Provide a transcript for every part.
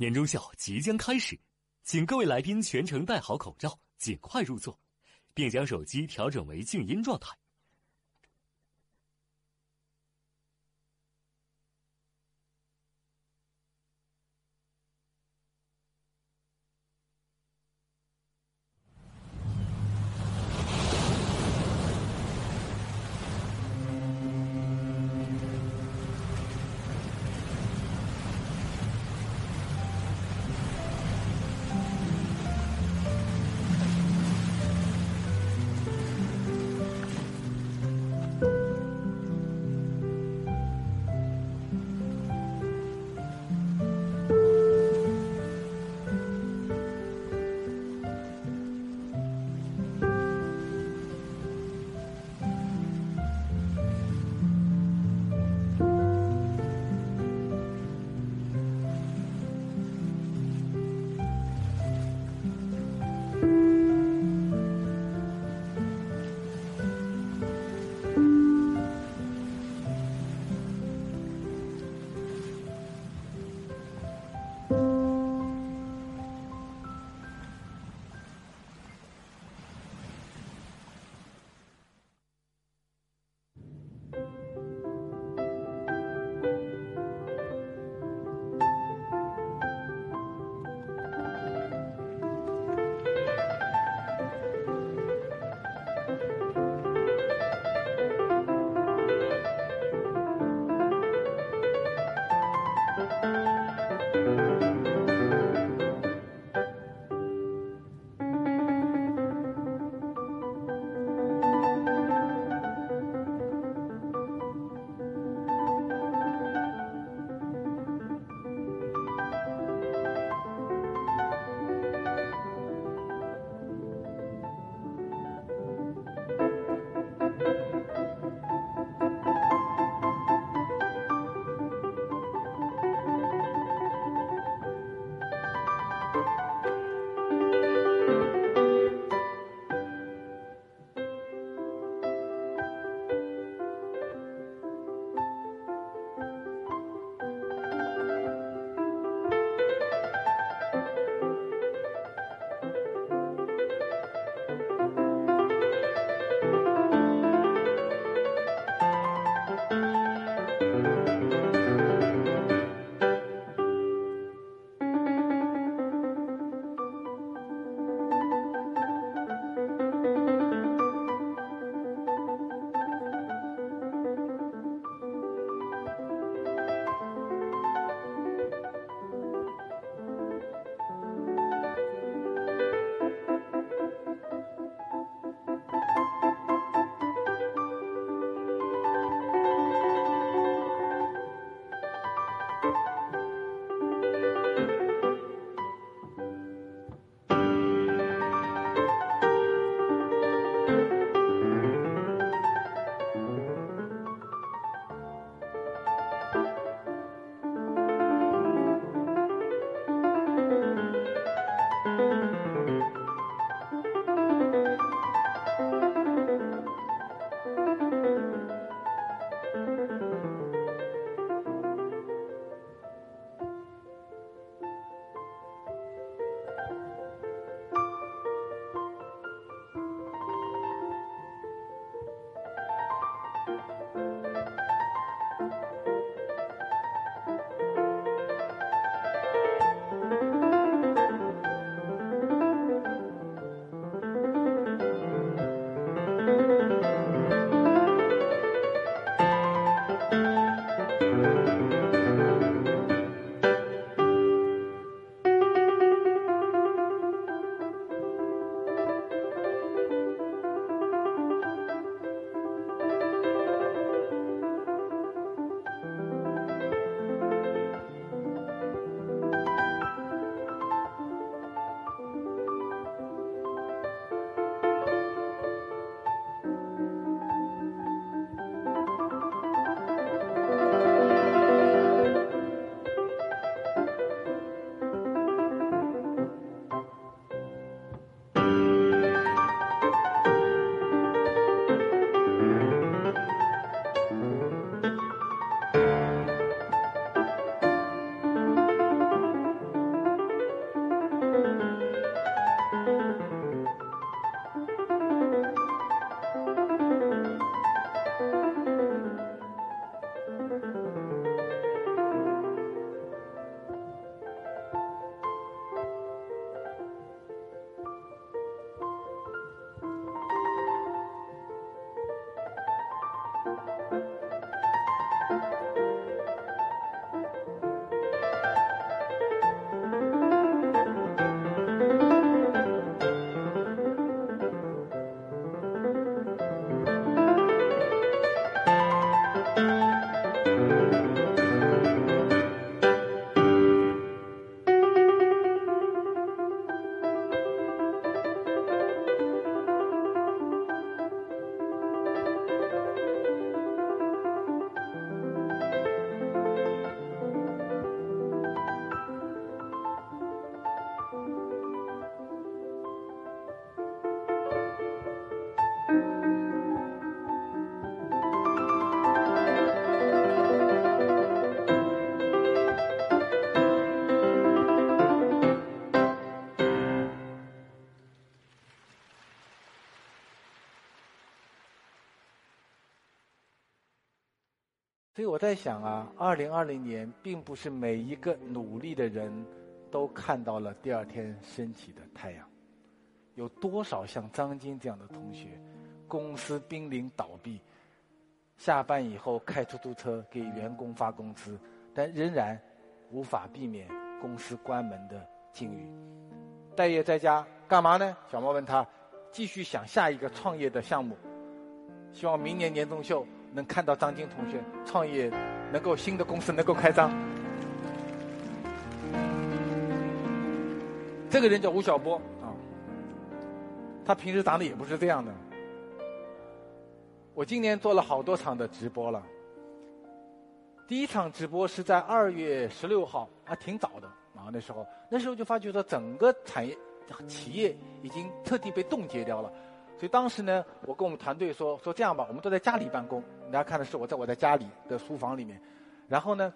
年终秀即将开始，请各位来宾全程戴好口罩，尽快入座，并将手机调整为静音状态。所以我在想啊，二零二零年并不是每一个努力的人都看到了第二天升起的太阳。有多少像张晶这样的同学，公司濒临倒闭，下班以后开出租车给员工发工资，但仍然无法避免公司关门的境遇。待业在家干嘛呢？小猫问他，继续想下一个创业的项目，希望明年年终秀。能看到张晶同学创业，能够新的公司能够开张。这个人叫吴晓波啊，他平时长得也不是这样的。我今年做了好多场的直播了。第一场直播是在二月十六号，还挺早的啊。那时候，那时候就发觉说，整个产业企业已经彻底被冻结掉了。所以当时呢，我跟我们团队说说这样吧，我们都在家里办公。大家看的是我在我在家里的书房里面，然后呢，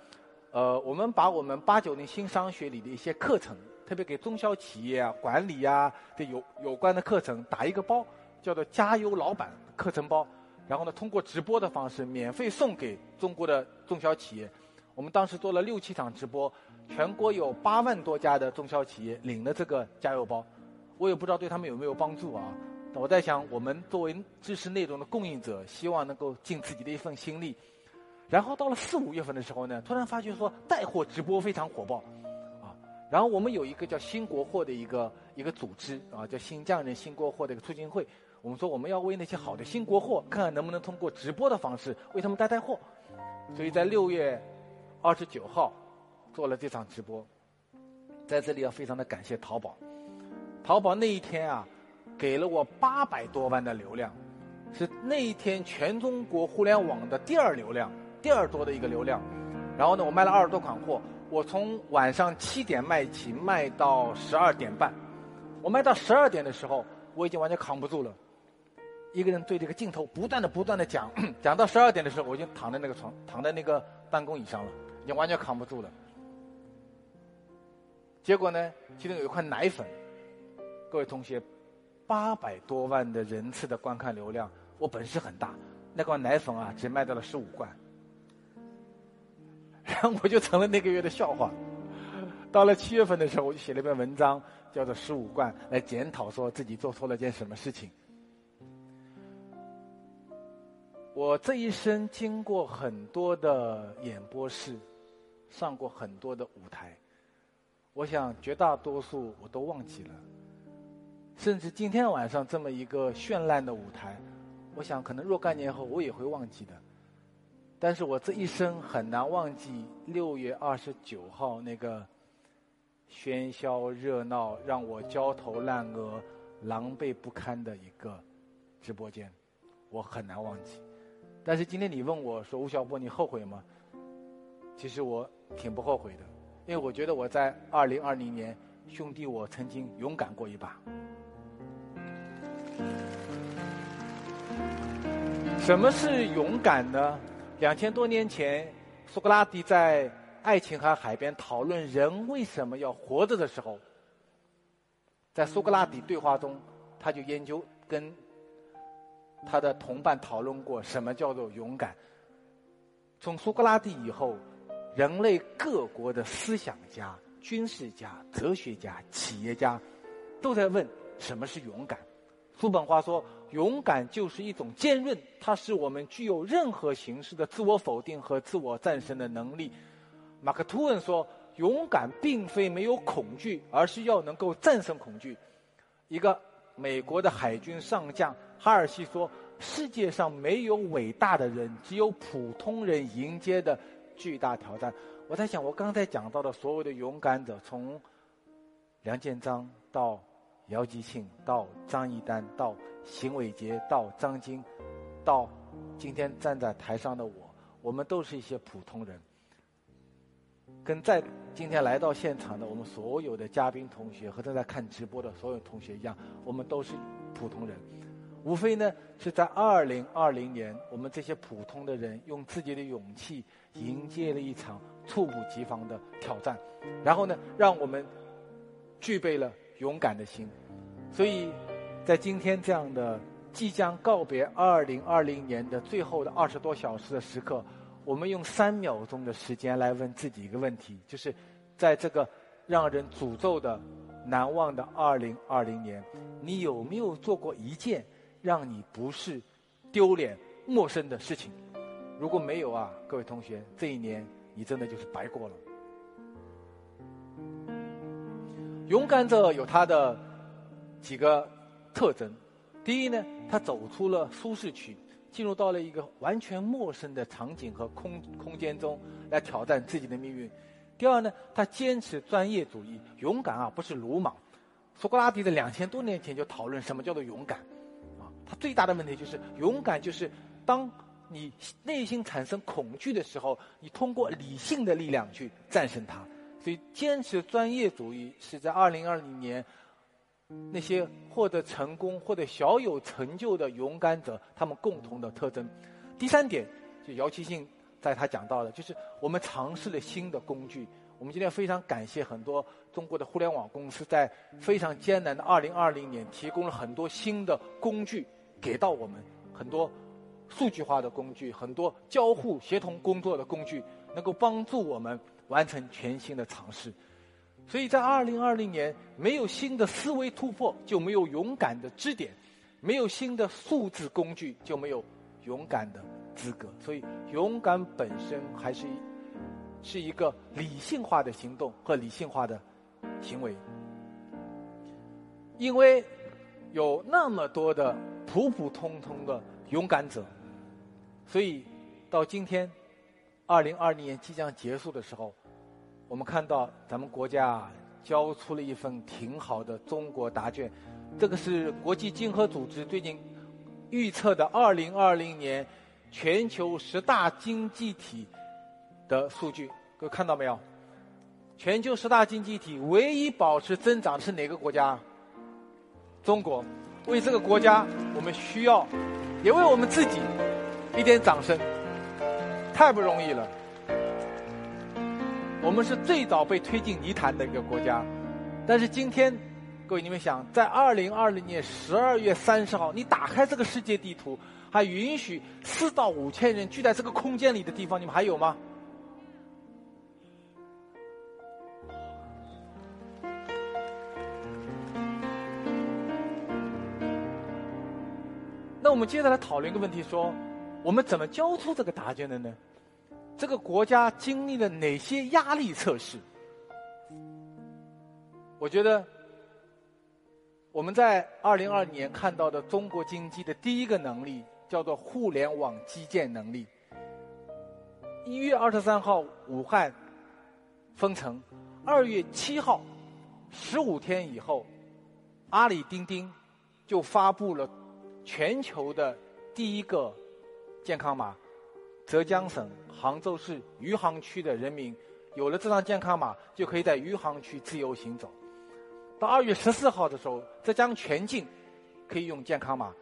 呃，我们把我们八九年新商学里的一些课程，特别给中小企业啊、管理啊的有有关的课程打一个包，叫做“加油老板”课程包。然后呢，通过直播的方式免费送给中国的中小企业。我们当时做了六七场直播，全国有八万多家的中小企业领了这个加油包。我也不知道对他们有没有帮助啊。我在想，我们作为知识内容的供应者，希望能够尽自己的一份心力。然后到了四五月份的时候呢，突然发觉说带货直播非常火爆，啊，然后我们有一个叫新国货的一个一个组织啊，叫新疆人新国货的一个促进会。我们说我们要为那些好的新国货，看看能不能通过直播的方式为他们带带货。所以在六月二十九号做了这场直播，在这里要非常的感谢淘宝，淘宝那一天啊。给了我八百多万的流量，是那一天全中国互联网的第二流量，第二多的一个流量。然后呢，我卖了二十多款货，我从晚上七点卖起，卖到十二点半。我卖到十二点的时候，我已经完全扛不住了。一个人对这个镜头不断的、不断的讲，讲到十二点的时候，我已经躺在那个床，躺在那个办公椅上了，已经完全扛不住了。结果呢，其中有一块奶粉，各位同学。八百多万的人次的观看流量，我本事很大，那罐奶粉啊，只卖到了十五罐，然后我就成了那个月的笑话。到了七月份的时候，我就写了一篇文章，叫做《十五罐》，来检讨说自己做错了件什么事情。我这一生经过很多的演播室，上过很多的舞台，我想绝大多数我都忘记了。甚至今天晚上这么一个绚烂的舞台，我想可能若干年后我也会忘记的。但是我这一生很难忘记六月二十九号那个喧嚣热闹、让我焦头烂额、狼狈不堪的一个直播间，我很难忘记。但是今天你问我说吴晓波，你后悔吗？其实我挺不后悔的，因为我觉得我在二零二零年，兄弟我曾经勇敢过一把。什么是勇敢呢？两千多年前，苏格拉底在爱琴海海边讨论人为什么要活着的时候，在苏格拉底对话中，他就研究跟他的同伴讨论过什么叫做勇敢。从苏格拉底以后，人类各国的思想家、军事家、哲学家、企业家都在问什么是勇敢。叔本华说。勇敢就是一种坚韧，它是我们具有任何形式的自我否定和自我战胜的能力。马克吐温说，勇敢并非没有恐惧，而是要能够战胜恐惧。一个美国的海军上将哈尔西说，世界上没有伟大的人，只有普通人迎接的巨大挑战。我在想，我刚才讲到的所有的勇敢者，从梁建章到姚吉庆，到张一丹，到。邢伟杰到张晶，到今天站在台上的我，我们都是一些普通人，跟在今天来到现场的我们所有的嘉宾同学和正在看直播的所有同学一样，我们都是普通人。无非呢是在二零二零年，我们这些普通的人用自己的勇气迎接了一场猝不及防的挑战，然后呢，让我们具备了勇敢的心，所以。在今天这样的即将告别二零二零年的最后的二十多小时的时刻，我们用三秒钟的时间来问自己一个问题，就是在这个让人诅咒的、难忘的二零二零年，你有没有做过一件让你不是丢脸、陌生的事情？如果没有啊，各位同学，这一年你真的就是白过了。勇敢者有他的几个特征，第一呢，他走出了舒适区。进入到了一个完全陌生的场景和空空间中，来挑战自己的命运。第二呢，他坚持专业主义，勇敢啊，不是鲁莽。苏格拉底在两千多年前就讨论什么叫做勇敢，啊，他最大的问题就是勇敢就是当你内心产生恐惧的时候，你通过理性的力量去战胜它。所以，坚持专业主义是在二零二零年。那些获得成功或者小有成就的勇敢者，他们共同的特征。第三点，就姚奇信在他讲到的，就是我们尝试了新的工具。我们今天非常感谢很多中国的互联网公司在非常艰难的二零二零年提供了很多新的工具给到我们，很多数据化的工具，很多交互协同工作的工具，能够帮助我们完成全新的尝试。所以在二零二零年，没有新的思维突破，就没有勇敢的支点；没有新的数字工具，就没有勇敢的资格。所以，勇敢本身还是是一个理性化的行动和理性化的行为。因为有那么多的普普通通的勇敢者，所以到今天，二零二零年即将结束的时候。我们看到咱们国家交出了一份挺好的中国答卷，这个是国际经合组织最近预测的2020年全球十大经济体的数据，各位看到没有？全球十大经济体唯一保持增长的是哪个国家？中国。为这个国家，我们需要，也为我们自己一点掌声，太不容易了。我们是最早被推进泥潭的一个国家，但是今天，各位你们想，在二零二零年十二月三十号，你打开这个世界地图，还允许四到五千人聚在这个空间里的地方，你们还有吗？那我们接着来讨论一个问题：说，我们怎么交出这个答卷的呢？这个国家经历了哪些压力测试？我觉得我们在二零二年看到的中国经济的第一个能力叫做互联网基建能力。一月二十三号武汉封城，二月七号十五天以后，阿里钉钉就发布了全球的第一个健康码。浙江省杭州市余杭区的人民有了这张健康码，就可以在余杭区自由行走。到二月十四号的时候，浙江全境可以用健康码。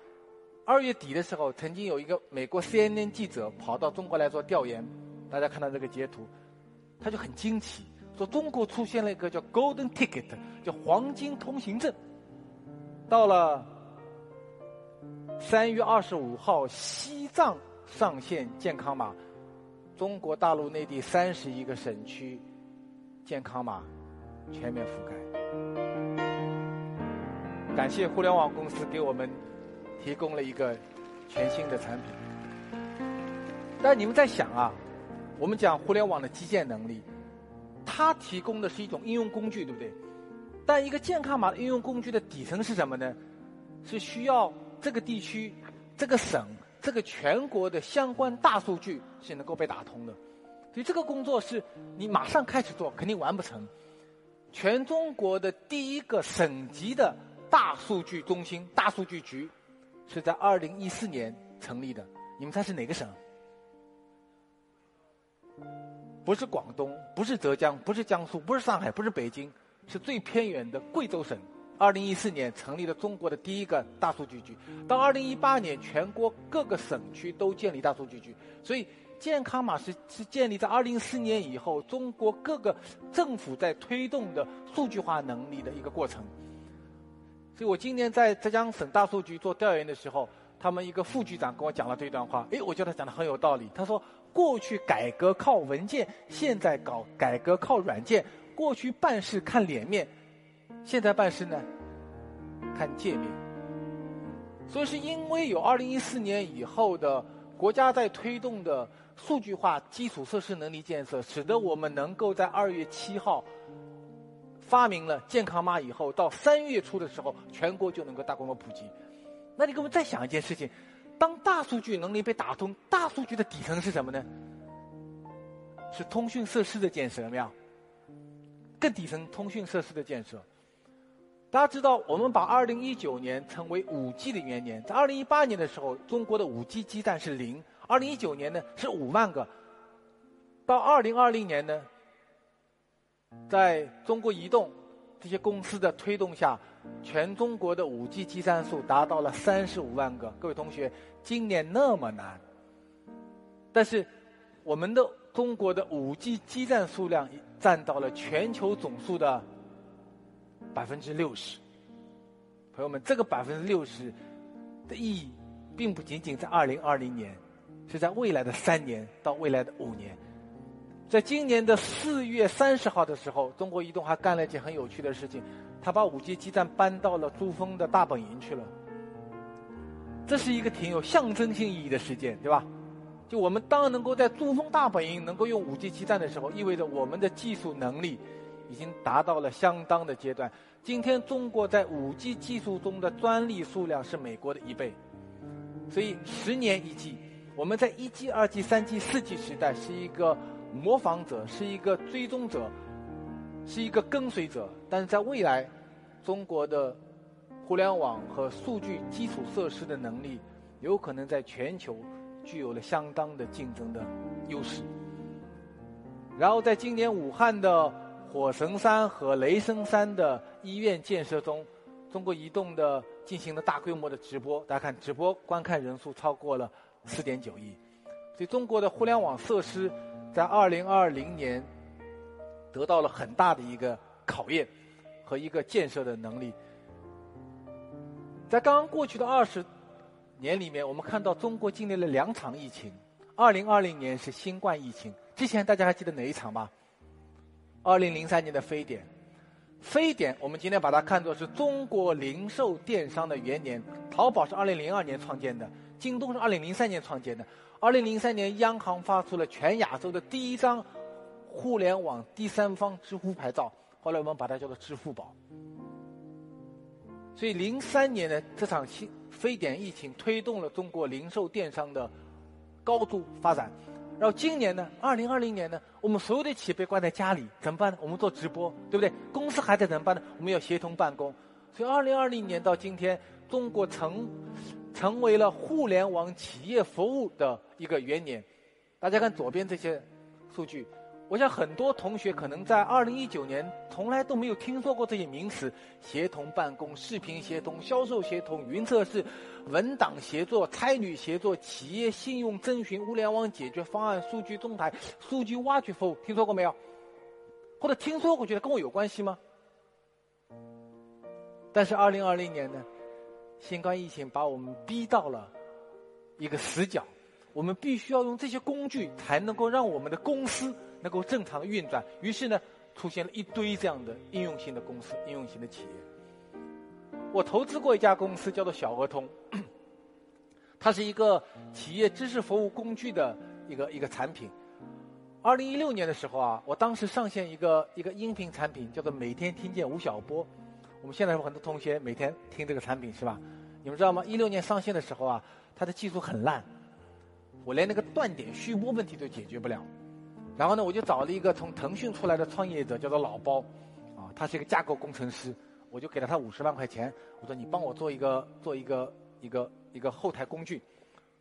二月底的时候，曾经有一个美国 CNN 记者跑到中国来做调研，大家看到这个截图，他就很惊奇，说中国出现了一个叫 Golden Ticket，叫黄金通行证。到了三月二十五号，西藏。上线健康码，中国大陆内地三十一个省区健康码全面覆盖。感谢互联网公司给我们提供了一个全新的产品。但你们在想啊，我们讲互联网的基建能力，它提供的是一种应用工具，对不对？但一个健康码的应用工具的底层是什么呢？是需要这个地区、这个省。这个全国的相关大数据是能够被打通的，所以这个工作是你马上开始做肯定完不成。全中国的第一个省级的大数据中心、大数据局是在二零一四年成立的。你们猜是哪个省？不是广东，不是浙江，不是江苏，不是上海，不是北京，是最偏远的贵州省。二零一四年成立了中国的第一个大数据局，到二零一八年，全国各个省区都建立大数据局。所以，健康码是是建立在二零一四年以后，中国各个政府在推动的数据化能力的一个过程。所以我今年在浙江省大数据做调研的时候，他们一个副局长跟我讲了这段话，诶，我觉得他讲的很有道理。他说，过去改革靠文件，现在搞改革靠软件。过去办事看脸面，现在办事呢看界面。所以是因为有二零一四年以后的国家在推动的数据化基础设施能力建设，使得我们能够在二月七号发明了健康码以后，到三月初的时候，全国就能够大规模普及。那你给我们再想一件事情：当大数据能力被打通，大数据的底层是什么呢？是通讯设施的建设，有没有？更底层通讯设施的建设，大家知道，我们把二零一九年称为五 G 的元年。在二零一八年的时候，中国的五 G 基站是零；二零一九年呢是五万个。到二零二零年呢，在中国移动这些公司的推动下，全中国的五 G 基站数达到了三十五万个。各位同学，今年那么难，但是我们的中国的五 G 基站数量。占到了全球总数的百分之六十。朋友们，这个百分之六十的意义，并不仅仅在二零二零年，是在未来的三年到未来的五年。在今年的四月三十号的时候，中国移动还干了一件很有趣的事情，他把五 G 基站搬到了珠峰的大本营去了。这是一个挺有象征性意义的事件，对吧？就我们当能够在珠峰大本营能够用五 G 基站的时候，意味着我们的技术能力已经达到了相当的阶段。今天中国在五 G 技术中的专利数量是美国的一倍，所以十年一季，我们在一 G、二 G、三 G、四 G 时代是一个模仿者，是一个追踪者，是一个跟随者。但是在未来，中国的互联网和数据基础设施的能力有可能在全球。具有了相当的竞争的优势。然后，在今年武汉的火神山和雷神山的医院建设中，中国移动的进行了大规模的直播。大家看，直播观看人数超过了四点九亿。所以，中国的互联网设施在二零二零年得到了很大的一个考验和一个建设的能力。在刚刚过去的二十。年里面，我们看到中国经历了两场疫情。二零二零年是新冠疫情，之前大家还记得哪一场吗？二零零三年的非典。非典，我们今天把它看作是中国零售电商的元年。淘宝是二零零二年创建的，京东是二零零三年创建的。二零零三年，央行发出了全亚洲的第一张互联网第三方支付牌照，后来我们把它叫做支付宝。所以零三年的这场新。非典疫情推动了中国零售电商的高度发展，然后今年呢，二零二零年呢，我们所有的企业被关在家里，怎么办呢？我们做直播，对不对？公司还在怎么办呢？我们要协同办公。所以二零二零年到今天，中国成成为了互联网企业服务的一个元年。大家看左边这些数据。我想很多同学可能在二零一九年从来都没有听说过这些名词：协同办公、视频协同、销售协同、云测试、文档协作、差旅协作、企业信用征询、物联网解决方案、数据中台、数据挖掘服务，听说过没有？或者听说过，觉得跟我有关系吗？但是二零二零年呢，新冠疫情把我们逼到了一个死角，我们必须要用这些工具才能够让我们的公司。能够正常的运转，于是呢，出现了一堆这样的应用型的公司、应用型的企业。我投资过一家公司，叫做小鹅通，它是一个企业知识服务工具的一个一个产品。二零一六年的时候啊，我当时上线一个一个音频产品，叫做每天听见吴晓波。我们现在有很多同学每天听这个产品是吧？你们知道吗？一六年上线的时候啊，它的技术很烂，我连那个断点续播问题都解决不了。然后呢，我就找了一个从腾讯出来的创业者，叫做老包，啊，他是一个架构工程师，我就给了他五十万块钱，我说你帮我做一个做一个一个一个后台工具，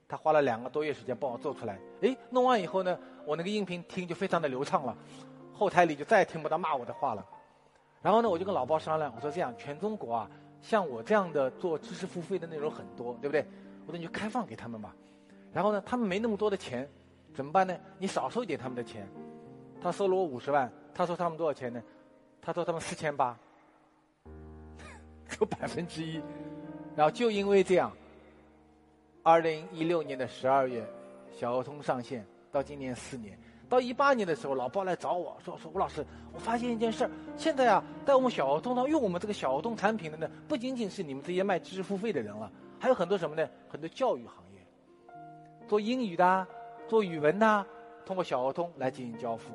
他花了两个多月时间帮我做出来，哎，弄完以后呢，我那个音频听就非常的流畅了，后台里就再也听不到骂我的话了。然后呢，我就跟老包商量，我说这样，全中国啊，像我这样的做知识付费的内容很多，对不对？我说你就开放给他们吧。然后呢，他们没那么多的钱。怎么办呢？你少收一点他们的钱，他收了我五十万，他说他们多少钱呢？他说他们四千八，有百分之一。然后就因为这样，二零一六年的十二月，小鹅通上线，到今年四年。到一八年的时候，老包来找我说：“说吴老师，我发现一件事儿，现在啊，在我们小儿童上用我们这个小儿童产品的呢，不仅仅是你们这些卖知识付费的人了，还有很多什么呢？很多教育行业，做英语的，做语文的，通过小儿童来进行交付。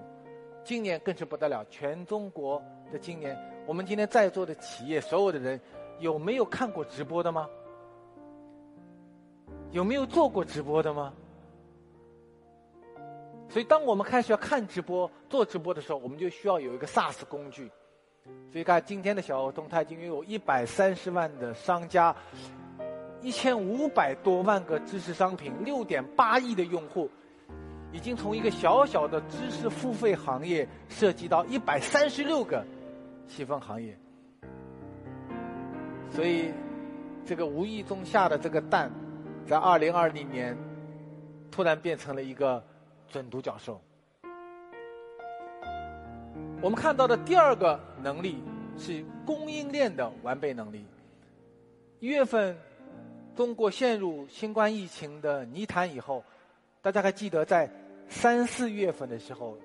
今年更是不得了，全中国的今年，我们今天在座的企业所有的人，有没有看过直播的吗？有没有做过直播的吗？”所以，当我们开始要看直播、做直播的时候，我们就需要有一个 SaaS 工具。所以，看今天的小儿童，他已经拥有一百三十万的商家，一千五百多万个知识商品，六点八亿的用户，已经从一个小小的知识付费行业，涉及到一百三十六个细分行业。所以，这个无意中下的这个蛋，在二零二零年，突然变成了一个。准独角兽。我们看到的第二个能力是供应链的完备能力。一月份，中国陷入新冠疫情的泥潭以后，大家还记得在三四月份的时候，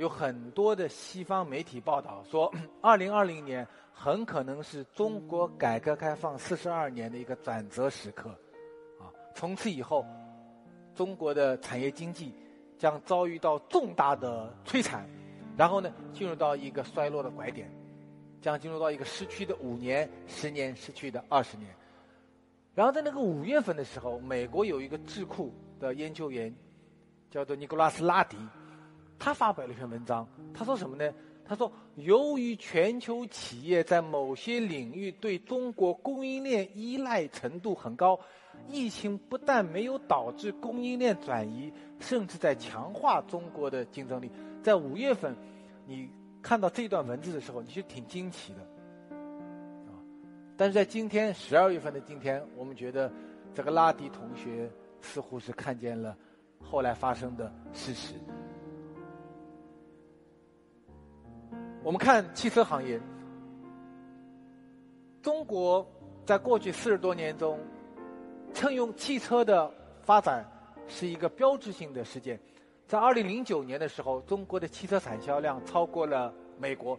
有很多的西方媒体报道说，二零二零年很可能是中国改革开放四十二年的一个转折时刻，啊，从此以后，中国的产业经济。将遭遇到重大的摧残，然后呢，进入到一个衰落的拐点，将进入到一个失去的五年、十年、失去的二十年。然后在那个五月份的时候，美国有一个智库的研究员，叫做尼古拉斯·拉迪，他发表了一篇文章。他说什么呢？他说，由于全球企业在某些领域对中国供应链依赖程度很高。疫情不但没有导致供应链转移，甚至在强化中国的竞争力。在五月份，你看到这段文字的时候，你是挺惊奇的，啊！但是在今天十二月份的今天，我们觉得这个拉迪同学似乎是看见了后来发生的事实。我们看汽车行业，中国在过去四十多年中。乘用汽车的发展是一个标志性的事件，在二零零九年的时候，中国的汽车产销量超过了美国，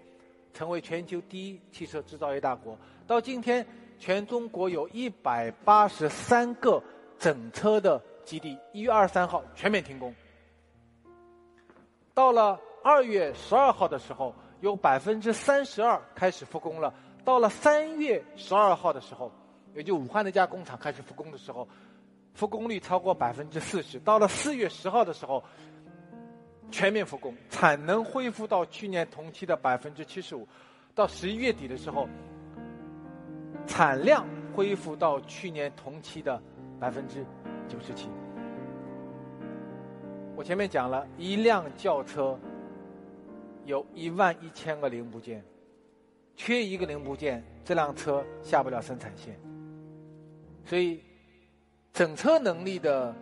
成为全球第一汽车制造业大国。到今天，全中国有一百八十三个整车的基地，一月二十三号全面停工。到了二月十二号的时候，有百分之三十二开始复工了。到了三月十二号的时候。也就武汉那家工厂开始复工的时候，复工率超过百分之四十。到了四月十号的时候，全面复工，产能恢复到去年同期的百分之七十五。到十一月底的时候，产量恢复到去年同期的百分之九十七。我前面讲了一辆轿车有一万一千个零部件，缺一个零部件，这辆车下不了生产线。所以，整车能力的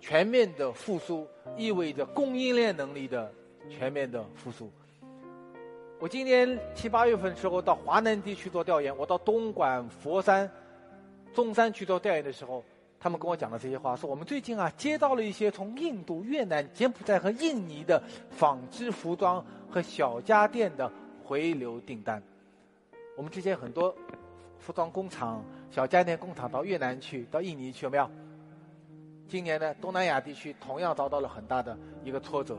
全面的复苏，意味着供应链能力的全面的复苏。我今年七八月份时候到华南地区做调研，我到东莞、佛山、中山去做调研的时候，他们跟我讲了这些话，说我们最近啊接到了一些从印度、越南、柬埔寨和印尼的纺织服装和小家电的回流订单。我们之前很多服装工厂。小家电工厂到越南去，到印尼去有没有？今年呢，东南亚地区同样遭到了很大的一个挫折，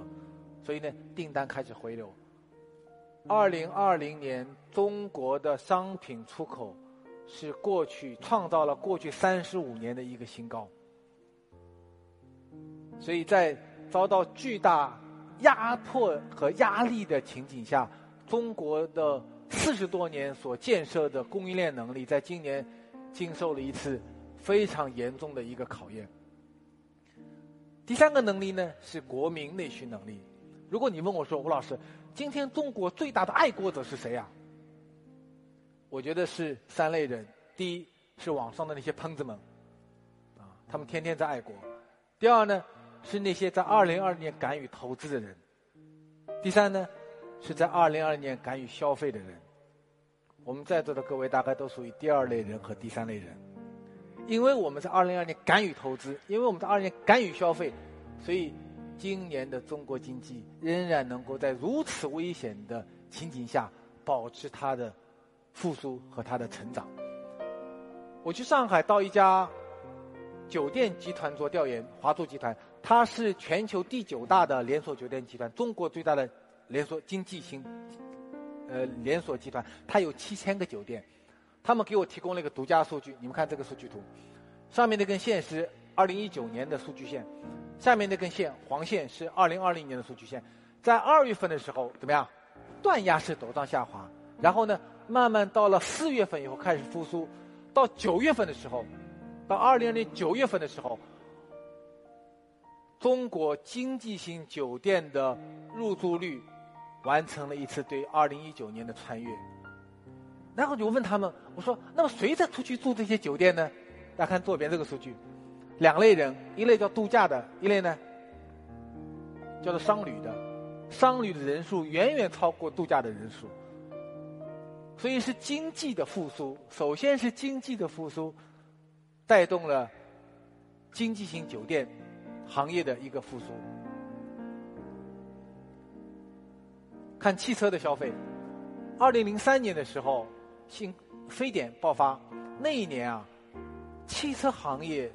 所以呢，订单开始回流。二零二零年，中国的商品出口是过去创造了过去三十五年的一个新高，所以在遭到巨大压迫和压力的情景下，中国的四十多年所建设的供应链能力，在今年。经受了一次非常严重的一个考验。第三个能力呢是国民内需能力。如果你问我说吴老师，今天中国最大的爱国者是谁呀？我觉得是三类人：第一是网上的那些喷子们，啊，他们天天在爱国；第二呢是那些在二零二零年敢于投资的人；第三呢是在二零二零年敢于消费的人。我们在座的各位大概都属于第二类人和第三类人，因为我们在二零二年敢于投资，因为我们在二年敢于消费，所以今年的中国经济仍然能够在如此危险的情景下保持它的复苏和它的成长。我去上海到一家酒店集团做调研，华住集团，它是全球第九大的连锁酒店集团，中国最大的连锁经济型呃连锁集团，它有七千个酒店。他们给我提供了一个独家数据，你们看这个数据图，上面那根线是二零一九年的数据线，下面那根线黄线是二零二零年的数据线，在二月份的时候怎么样？断崖式陡涨下滑，然后呢，慢慢到了四月份以后开始复苏，到九月份的时候，到二零零九月份的时候，中国经济型酒店的入住率完成了一次对二零一九年的穿越。然后就问他们，我说：“那么谁在出去住这些酒店呢？”大家看左边这个数据，两类人，一类叫度假的，一类呢叫做商旅的。商旅的人数远远超过度假的人数，所以是经济的复苏。首先是经济的复苏，带动了经济型酒店行业的一个复苏。看汽车的消费，二零零三年的时候。新非典爆发那一年啊，汽车行业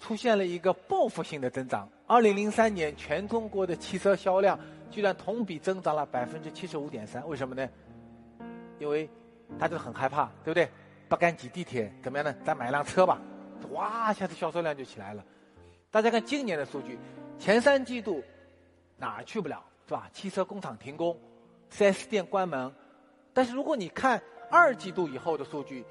出现了一个报复性的增长。二零零三年，全中国的汽车销量居然同比增长了百分之七十五点三。为什么呢？因为大家都很害怕，对不对？不敢挤地铁，怎么样呢？咱买一辆车吧，哇，一下子销售量就起来了。大家看今年的数据，前三季度哪儿去不了，是吧？汽车工厂停工，4S 店关门。但是如果你看，二季度以后的数据，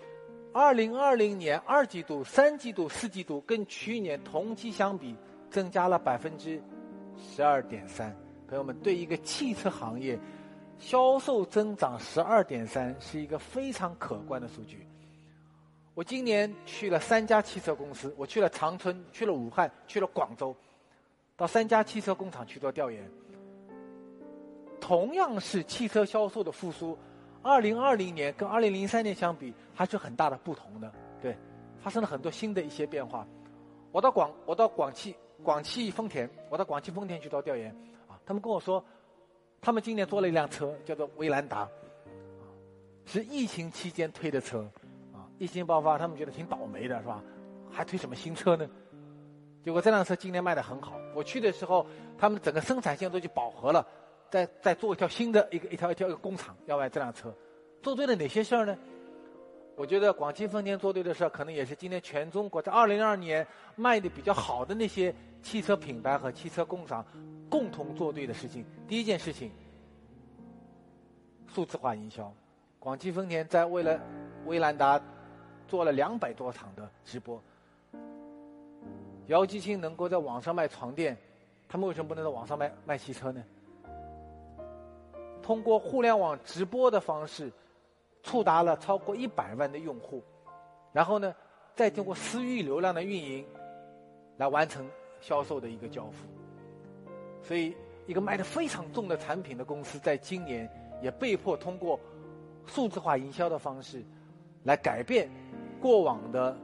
二零二零年二季度、三季度、四季度跟去年同期相比，增加了百分之十二点三。朋友们，对一个汽车行业，销售增长十二点三是一个非常可观的数据。我今年去了三家汽车公司，我去了长春、去了武汉、去了广州，到三家汽车工厂去做调研。同样是汽车销售的复苏。二零二零年跟二零零三年相比，还是很大的不同的，对，发生了很多新的一些变化。我到广，我到广汽，广汽丰田，我到广汽丰田去做调研，啊，他们跟我说，他们今年做了一辆车，叫做威兰达，是疫情期间推的车，啊，疫情爆发，他们觉得挺倒霉的，是吧？还推什么新车呢？结果这辆车今年卖的很好。我去的时候，他们整个生产线都已经饱和了。再再做一条新的一个一条一条一个工厂要卖这辆车，做对了哪些事儿呢？我觉得广汽丰田做对的事儿，可能也是今天全中国在二零二二年卖的比较好的那些汽车品牌和汽车工厂共同做对的事情。第一件事情，数字化营销。广汽丰田在为了威兰达做了两百多场的直播。姚继青能够在网上卖床垫，他们为什么不能在网上卖卖汽车呢？通过互联网直播的方式，触达了超过一百万的用户，然后呢，再通过私域流量的运营，来完成销售的一个交付。所以，一个卖的非常重的产品的公司，在今年也被迫通过数字化营销的方式，来改变过往的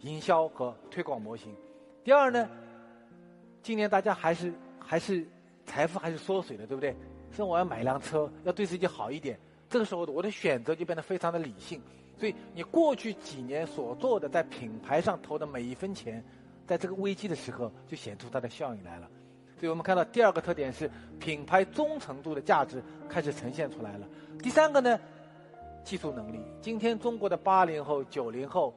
营销和推广模型。第二呢，今年大家还是还是财富还是缩水的，对不对？说我要买一辆车，要对自己好一点。这个时候，我的选择就变得非常的理性。所以，你过去几年所做的在品牌上投的每一分钱，在这个危机的时候就显出它的效应来了。所以我们看到第二个特点是品牌忠诚度的价值开始呈现出来了。第三个呢，技术能力。今天中国的八零后、九零后，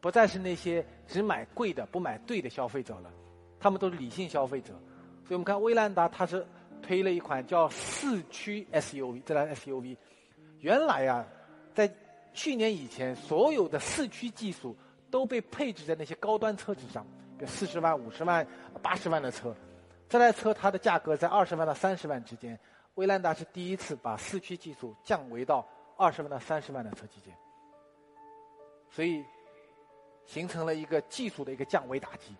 不再是那些只买贵的不买对的消费者了，他们都是理性消费者。所以我们看威兰达，它是。推了一款叫四驱 SUV，这辆 SUV，原来啊，在去年以前，所有的四驱技术都被配置在那些高端车子上，比如四十万、五十万、八十万的车。这台车它的价格在二十万到三十万之间。威兰达是第一次把四驱技术降维到二十万到三十万的车之间，所以形成了一个技术的一个降维打击。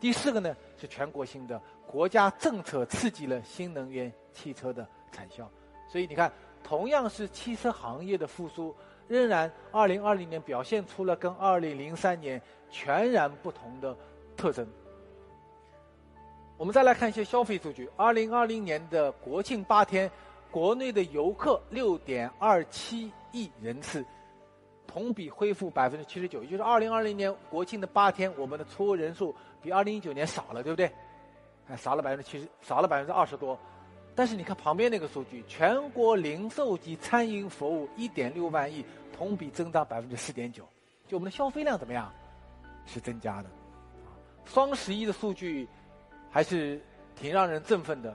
第四个呢是全国性的。国家政策刺激了新能源汽车的产销，所以你看，同样是汽车行业的复苏，仍然二零二零年表现出了跟二零零三年全然不同的特征。我们再来看一些消费数据。二零二零年的国庆八天，国内的游客六点二七亿人次，同比恢复百分之七十九。也就是二零二零年国庆的八天，我们的出游人数比二零一九年少了，对不对？还少了百分之七十，少了百分之二十多。但是你看旁边那个数据，全国零售及餐饮服务一点六万亿，同比增长百分之四点九。就我们的消费量怎么样？是增加的。双十一的数据。还是挺让人振奋的。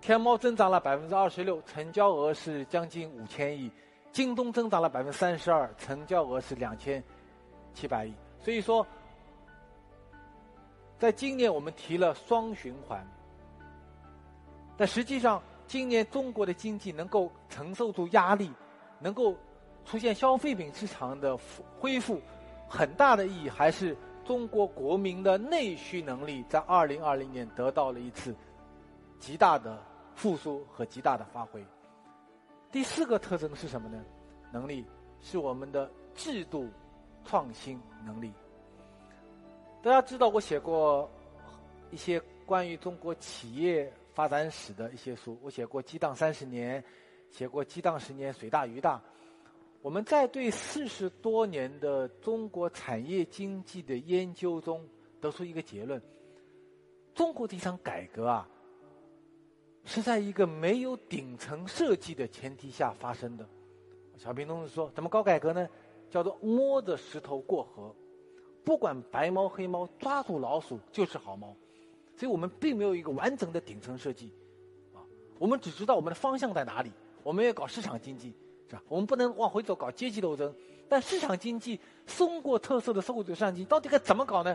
天猫增长了百分之二十六，成交额是将近五千亿；京东增长了百分之三十二，成交额是两千七百亿。所以说，在今年我们提了双循环，但实际上今年中国的经济能够承受住压力，能够出现消费品市场的恢复，很大的意义还是。中国国民的内需能力在二零二零年得到了一次极大的复苏和极大的发挥。第四个特征是什么呢？能力是我们的制度创新能力。大家知道，我写过一些关于中国企业发展史的一些书，我写过《激荡三十年》，写过《激荡十年》，水大鱼大。我们在对四十多年的中国产业经济的研究中得出一个结论：中国这场改革啊，是在一个没有顶层设计的前提下发生的。小平同志说：“怎么搞改革呢？叫做摸着石头过河，不管白猫黑猫，抓住老鼠就是好猫。”所以我们并没有一个完整的顶层设计，啊，我们只知道我们的方向在哪里，我们要搞市场经济。是吧？我们不能往回走，搞阶级斗争。但市场经济、中国特色的社会主义市场经济到底该怎么搞呢？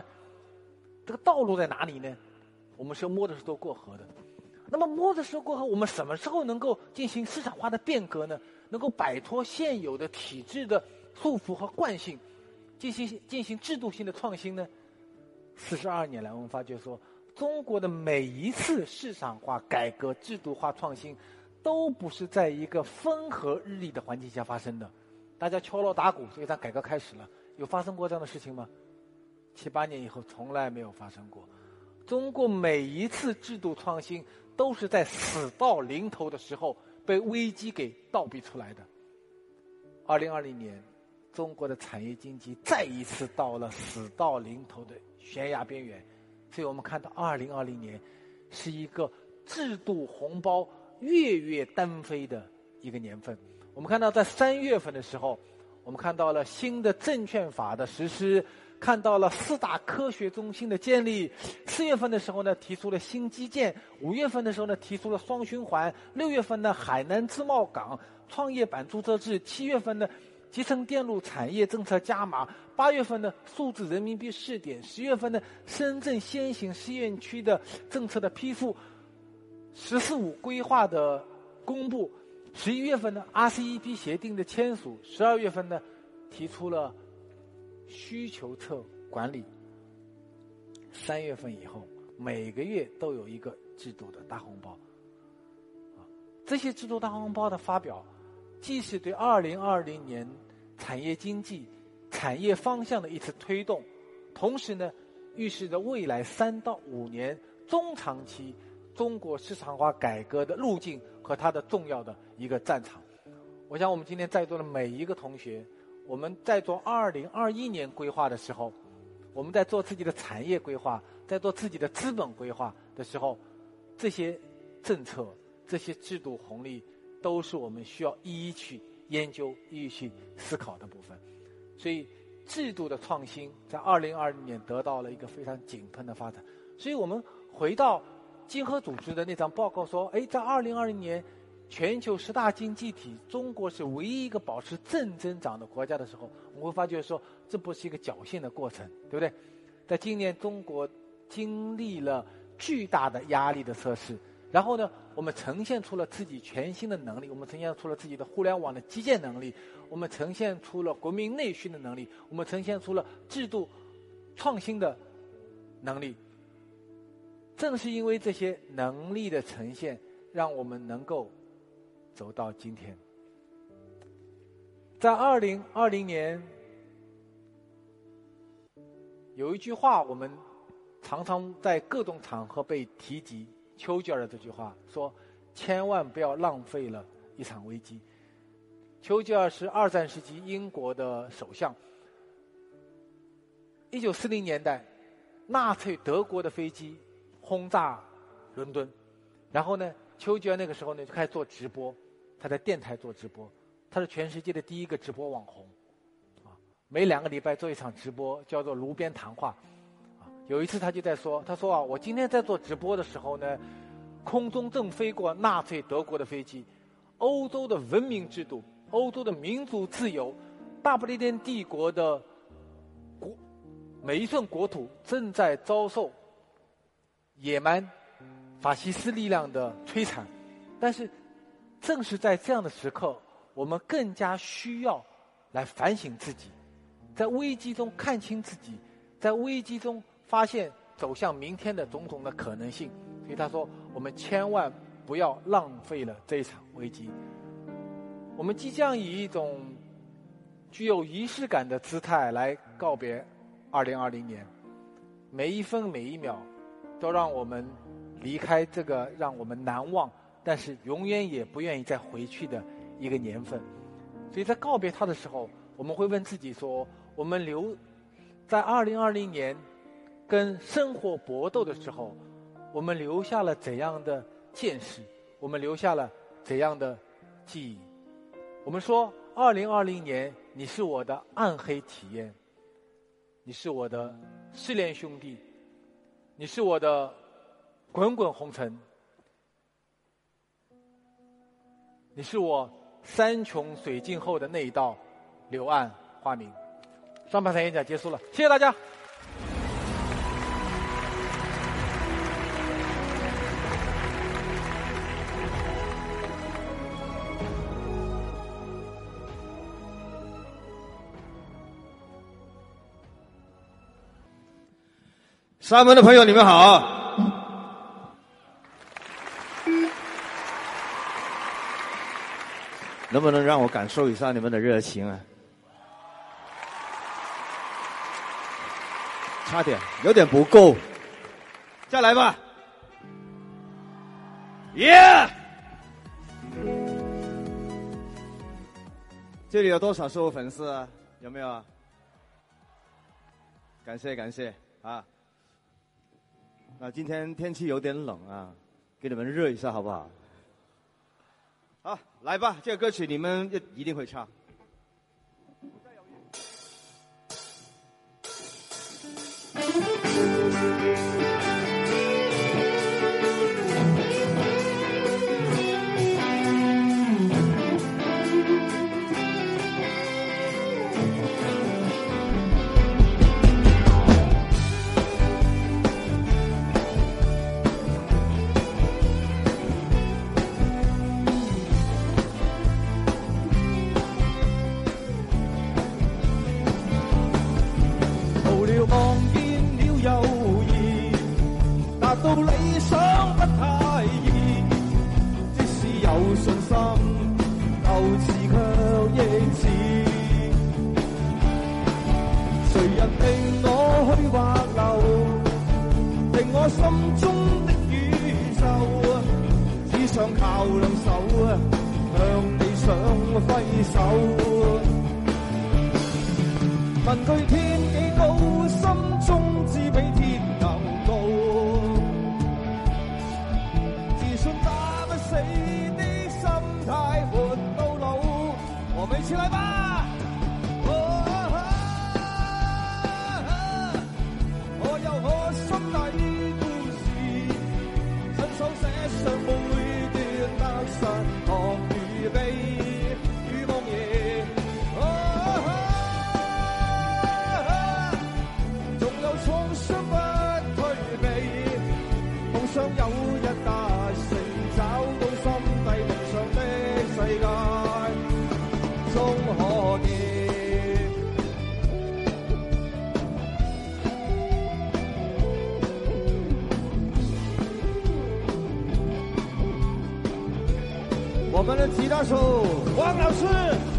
这个道路在哪里呢？我们是摸着石头过河的。那么摸着石头过河，我们什么时候能够进行市场化的变革呢？能够摆脱现有的体制的束缚和惯性，进行进行制度性的创新呢？四十二年来，我们发觉说，中国的每一次市场化改革、制度化创新。都不是在一个风和日丽的环境下发生的，大家敲锣打鼓，所以它改革开始了。有发生过这样的事情吗？七八年以后从来没有发生过。中国每一次制度创新都是在死到临头的时候被危机给倒逼出来的。二零二零年，中国的产业经济再一次到了死到临头的悬崖边缘，所以我们看到二零二零年是一个制度红包。月月单飞的一个年份，我们看到在三月份的时候，我们看到了新的证券法的实施，看到了四大科学中心的建立。四月份的时候呢，提出了新基建；五月份的时候呢，提出了双循环；六月份呢，海南自贸港创业板注册制；七月份呢，集成电路产业政策加码；八月份呢，数字人民币试点；十月份呢，深圳先行试验区的政策的批复。“十四五”规划的公布，十一月份呢，RCEP 协定的签署，十二月份呢，提出了需求侧管理。三月份以后，每个月都有一个制度的大红包。这些制度大红包的发表，既是对二零二零年产业经济、产业方向的一次推动，同时呢，预示着未来三到五年中长期。中国市场化改革的路径和它的重要的一个战场，我想我们今天在座的每一个同学，我们在做二零二一年规划的时候，我们在做自己的产业规划，在做自己的资本规划的时候，这些政策、这些制度红利，都是我们需要一一去研究、一一去思考的部分。所以，制度的创新在二零二零年得到了一个非常井喷的发展。所以我们回到。经合组织的那张报告说：“哎，在二零二零年，全球十大经济体，中国是唯一一个保持正增长的国家的时候，我会发觉说，这不是一个侥幸的过程，对不对？在今年，中国经历了巨大的压力的测试，然后呢，我们呈现出了自己全新的能力，我们呈现出了自己的互联网的基建能力，我们呈现出了国民内需的能力，我们呈现出了制度创新的能力。”正是因为这些能力的呈现，让我们能够走到今天。在二零二零年，有一句话我们常常在各种场合被提及丘吉尔的这句话，说千万不要浪费了一场危机。丘吉尔是二战时期英国的首相。一九四零年代，纳粹德国的飞机轰炸伦敦，然后呢，丘吉尔那个时候呢就开始做直播，他在电台做直播，他是全世界的第一个直播网红，啊，每两个礼拜做一场直播，叫做炉边谈话，有一次他就在说，他说啊，我今天在做直播的时候呢，空中正飞过纳粹德国的飞机，欧洲的文明制度，欧洲的民族自由，大不列颠帝国的国。每一寸国土正在遭受野蛮法西斯力量的摧残，但是正是在这样的时刻，我们更加需要来反省自己，在危机中看清自己，在危机中发现走向明天的种种的可能性。所以他说：“我们千万不要浪费了这一场危机。我们即将以一种具有仪式感的姿态来告别。”二零二零年，每一分每一秒，都让我们离开这个让我们难忘，但是永远也不愿意再回去的一个年份。所以在告别他的时候，我们会问自己说：我们留在二零二零年跟生活搏斗的时候，我们留下了怎样的见识？我们留下了怎样的记忆？我们说，二零二零年，你是我的暗黑体验。你是我的失恋兄弟，你是我的滚滚红尘，你是我山穷水尽后的那一道柳暗花明。上半场演讲结束了，谢谢大家。厦门的朋友，你们好！能不能让我感受一下你们的热情啊？差点，有点不够，再来吧！耶！这里有多少是我粉丝啊？有没有？感谢感谢啊！那，今天天气有点冷啊，给你们热一下好不好？好，来吧，这个歌曲你们一定会唱。中和地我们的吉他手汪老师。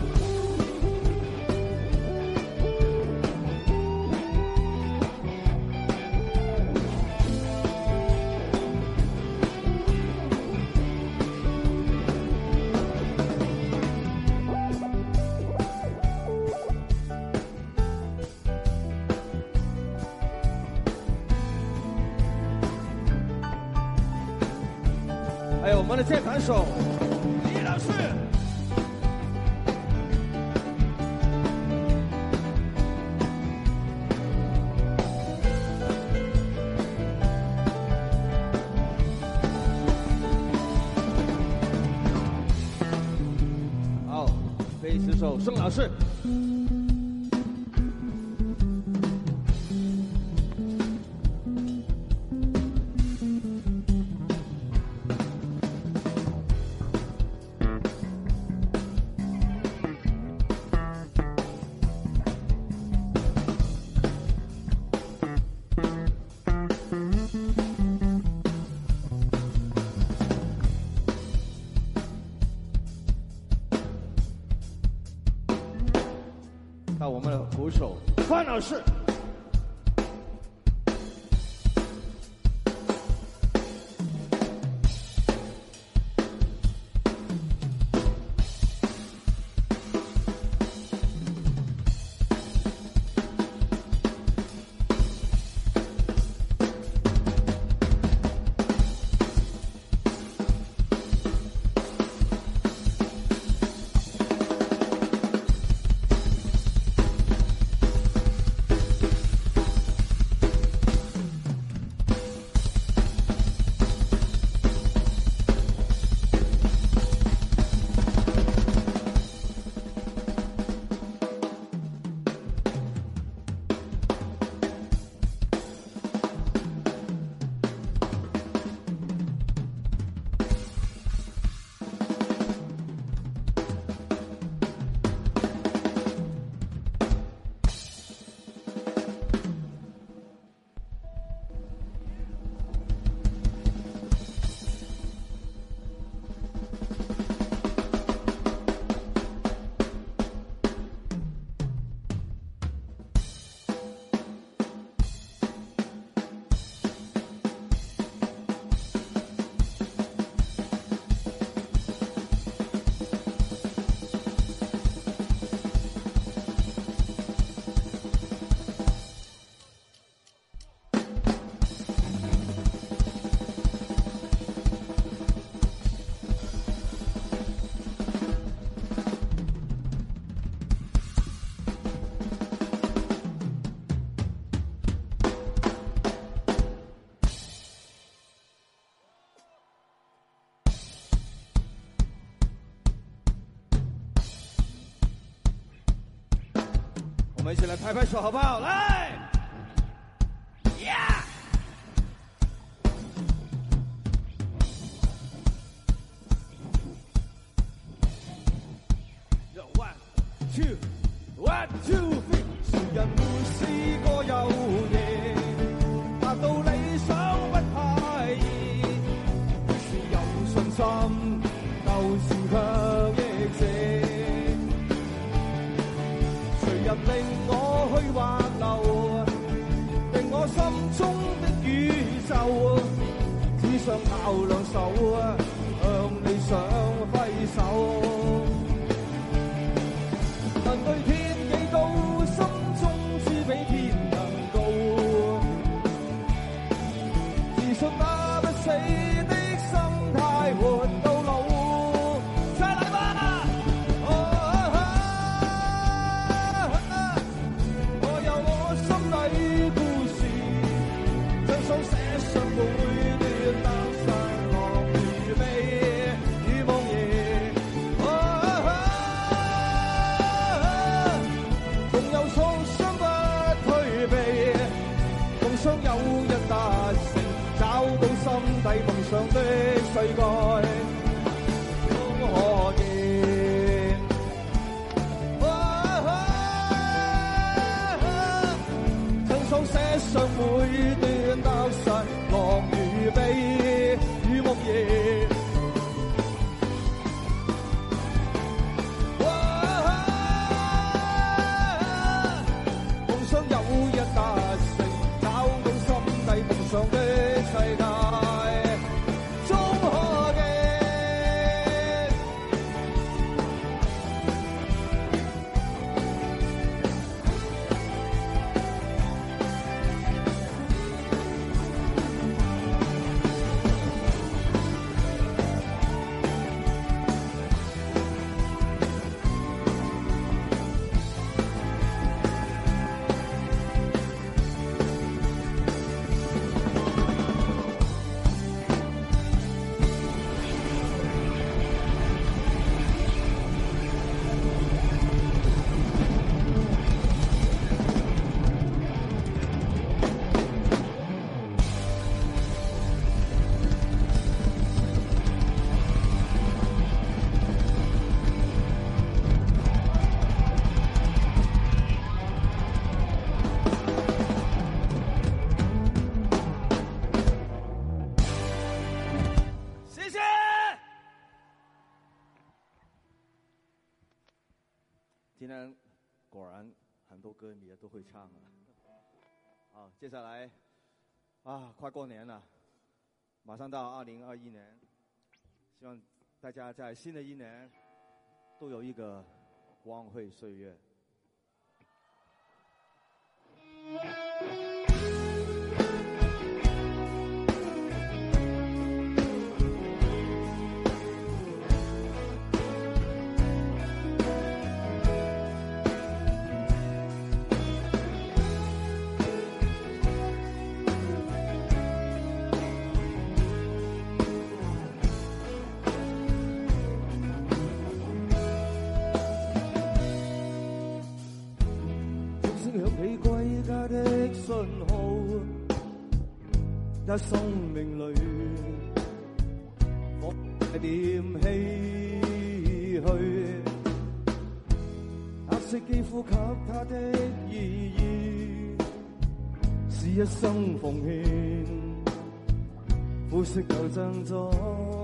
我们一起来拍拍手好不好？来。歌迷都会唱了。好，接下来啊，快过年了，马上到二零二一年，希望大家在新的一年都有一个光辉岁月。信号，一生命里火点唏嘘，黑色肌肤给他的意义，是一生奉献，灰色旧赠妆。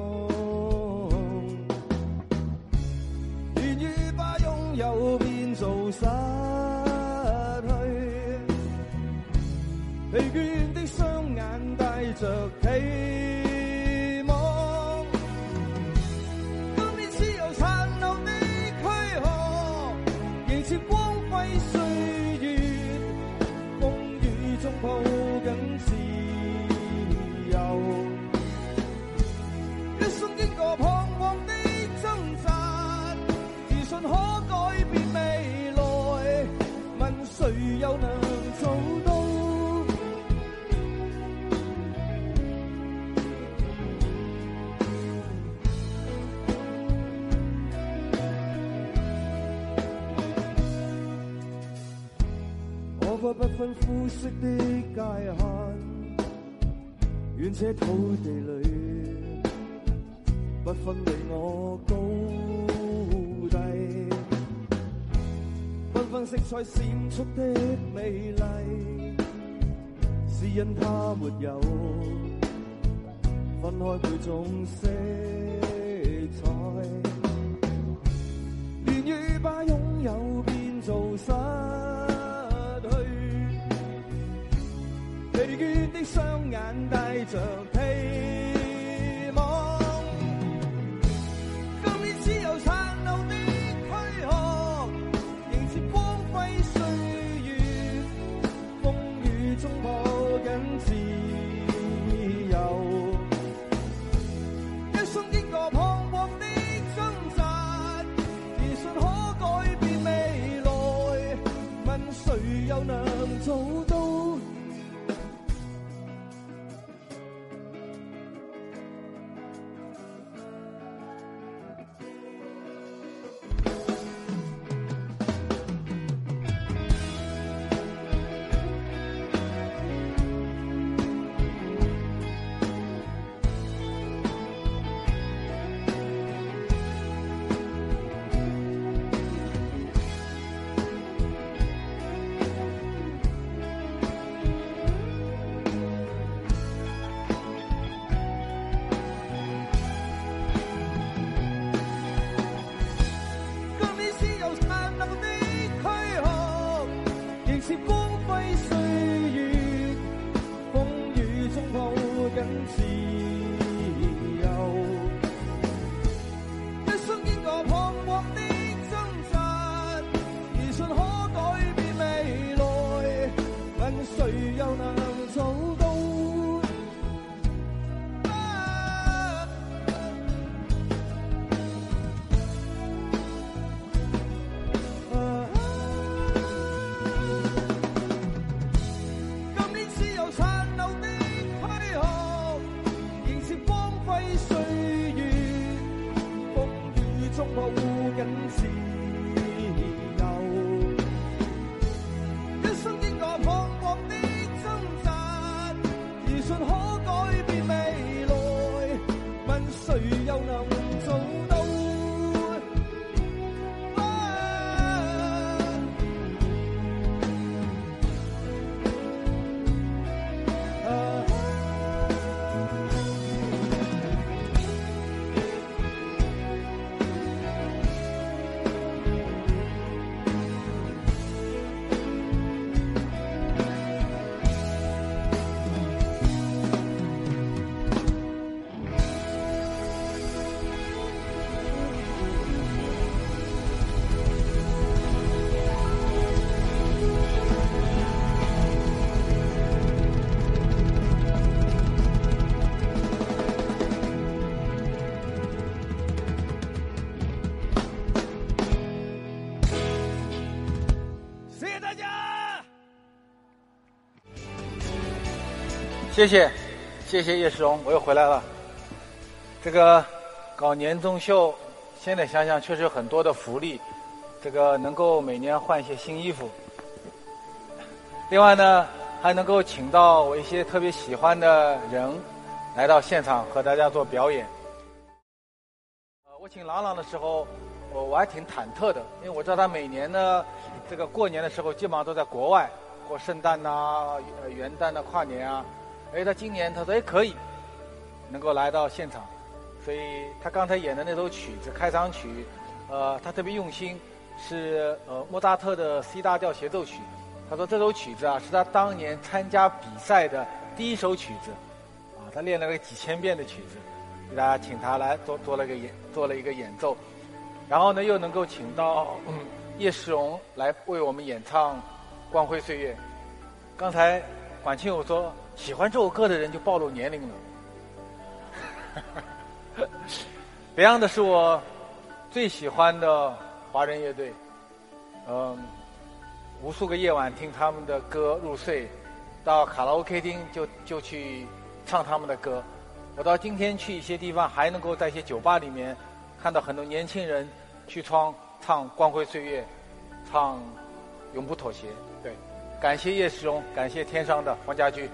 過不分肤色的界限，願這土地裏。不分你我高低，繽紛色彩閃出的美麗，是因它沒有分開每種色彩。願意把疲倦的双眼带着疲谢谢，谢谢叶世荣，我又回来了。这个搞年终秀，现在想想确实有很多的福利，这个能够每年换一些新衣服。另外呢，还能够请到我一些特别喜欢的人来到现场和大家做表演。呃，我请郎朗的时候，我我还挺忐忑的，因为我知道他每年呢，这个过年的时候基本上都在国外过圣诞呐、呃元旦呐、跨年啊。哎，他今年他说哎可以，能够来到现场，所以他刚才演的那首曲子开场曲，呃，他特别用心，是呃莫扎特的 C 大调协奏曲。他说这首曲子啊是他当年参加比赛的第一首曲子，啊，他练了个几千遍的曲子，给大家请他来做做了个演做了一个演奏，然后呢又能够请到、嗯、叶世荣来为我们演唱《光辉岁月》。刚才管庆友说。喜欢这首歌的人就暴露年龄了。别样的是我最喜欢的华人乐队，嗯，无数个夜晚听他们的歌入睡，到卡拉 OK 厅就就去唱他们的歌。我到今天去一些地方，还能够在一些酒吧里面看到很多年轻人去唱唱《光辉岁月》，唱《永不妥协》。对，感谢叶世荣，感谢天上的黄家驹。